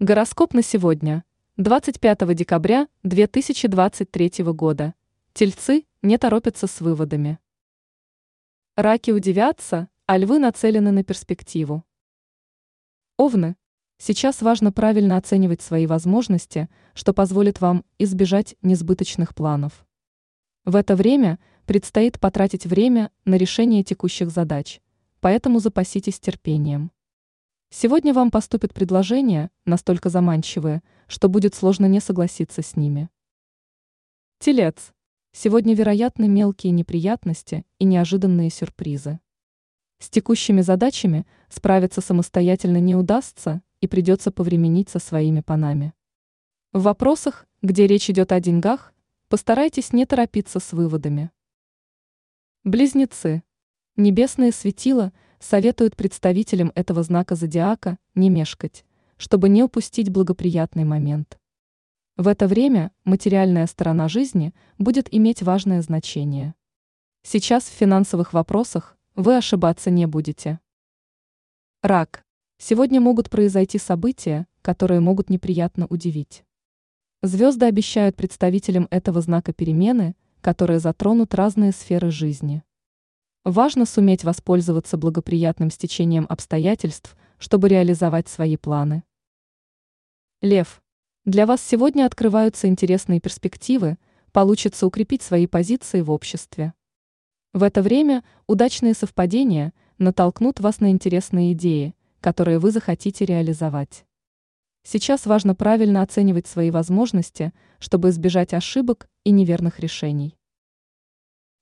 Гороскоп на сегодня, 25 декабря 2023 года. Тельцы не торопятся с выводами. Раки удивятся, а львы нацелены на перспективу. Овны. Сейчас важно правильно оценивать свои возможности, что позволит вам избежать несбыточных планов. В это время предстоит потратить время на решение текущих задач, поэтому запаситесь терпением. Сегодня вам поступят предложения, настолько заманчивые, что будет сложно не согласиться с ними. Телец. Сегодня вероятны мелкие неприятности и неожиданные сюрпризы. С текущими задачами справиться самостоятельно не удастся и придется повременить со своими панами. В вопросах, где речь идет о деньгах, постарайтесь не торопиться с выводами. Близнецы. Небесные светила – советуют представителям этого знака зодиака не мешкать, чтобы не упустить благоприятный момент. В это время материальная сторона жизни будет иметь важное значение. Сейчас в финансовых вопросах вы ошибаться не будете. Рак. Сегодня могут произойти события, которые могут неприятно удивить. Звезды обещают представителям этого знака перемены, которые затронут разные сферы жизни. Важно суметь воспользоваться благоприятным стечением обстоятельств, чтобы реализовать свои планы. Лев. Для вас сегодня открываются интересные перспективы, получится укрепить свои позиции в обществе. В это время удачные совпадения натолкнут вас на интересные идеи, которые вы захотите реализовать. Сейчас важно правильно оценивать свои возможности, чтобы избежать ошибок и неверных решений.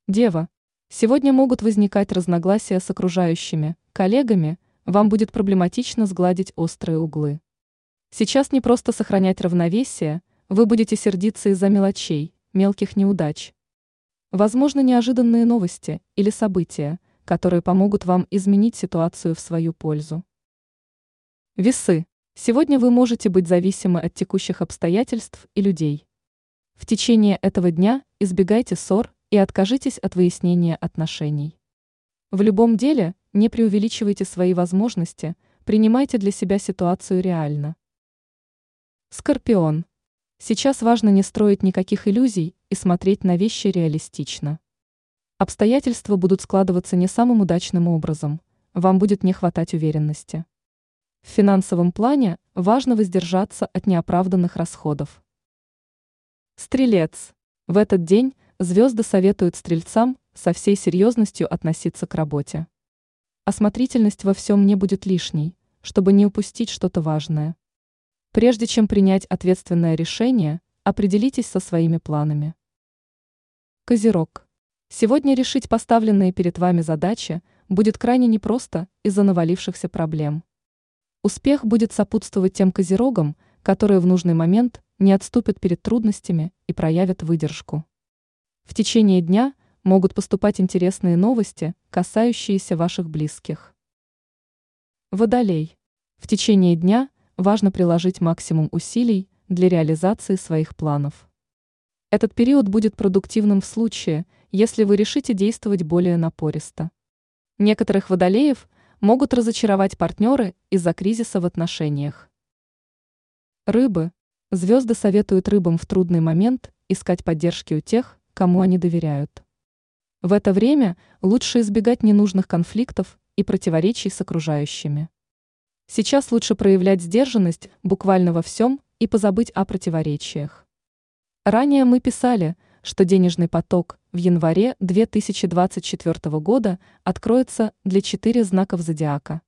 Дева. Сегодня могут возникать разногласия с окружающими, коллегами, вам будет проблематично сгладить острые углы. Сейчас не просто сохранять равновесие, вы будете сердиться из-за мелочей, мелких неудач. Возможно, неожиданные новости или события, которые помогут вам изменить ситуацию в свою пользу. Весы. Сегодня вы можете быть зависимы от текущих обстоятельств и людей. В течение этого дня избегайте ссор и откажитесь от выяснения отношений. В любом деле не преувеличивайте свои возможности, принимайте для себя ситуацию реально. Скорпион. Сейчас важно не строить никаких иллюзий и смотреть на вещи реалистично. Обстоятельства будут складываться не самым удачным образом, вам будет не хватать уверенности. В финансовом плане важно воздержаться от неоправданных расходов. Стрелец. В этот день звезды советуют стрельцам со всей серьезностью относиться к работе. Осмотрительность во всем не будет лишней, чтобы не упустить что-то важное. Прежде чем принять ответственное решение, определитесь со своими планами. Козерог. Сегодня решить поставленные перед вами задачи будет крайне непросто из-за навалившихся проблем. Успех будет сопутствовать тем козерогам, которые в нужный момент не отступят перед трудностями и проявят выдержку. В течение дня могут поступать интересные новости, касающиеся ваших близких. Водолей. В течение дня важно приложить максимум усилий для реализации своих планов. Этот период будет продуктивным в случае, если вы решите действовать более напористо. Некоторых водолеев могут разочаровать партнеры из-за кризиса в отношениях. Рыбы. Звезды советуют рыбам в трудный момент искать поддержки у тех, кому они доверяют. В это время лучше избегать ненужных конфликтов и противоречий с окружающими. Сейчас лучше проявлять сдержанность буквально во всем и позабыть о противоречиях. Ранее мы писали, что денежный поток в январе 2024 года откроется для четыре знаков зодиака.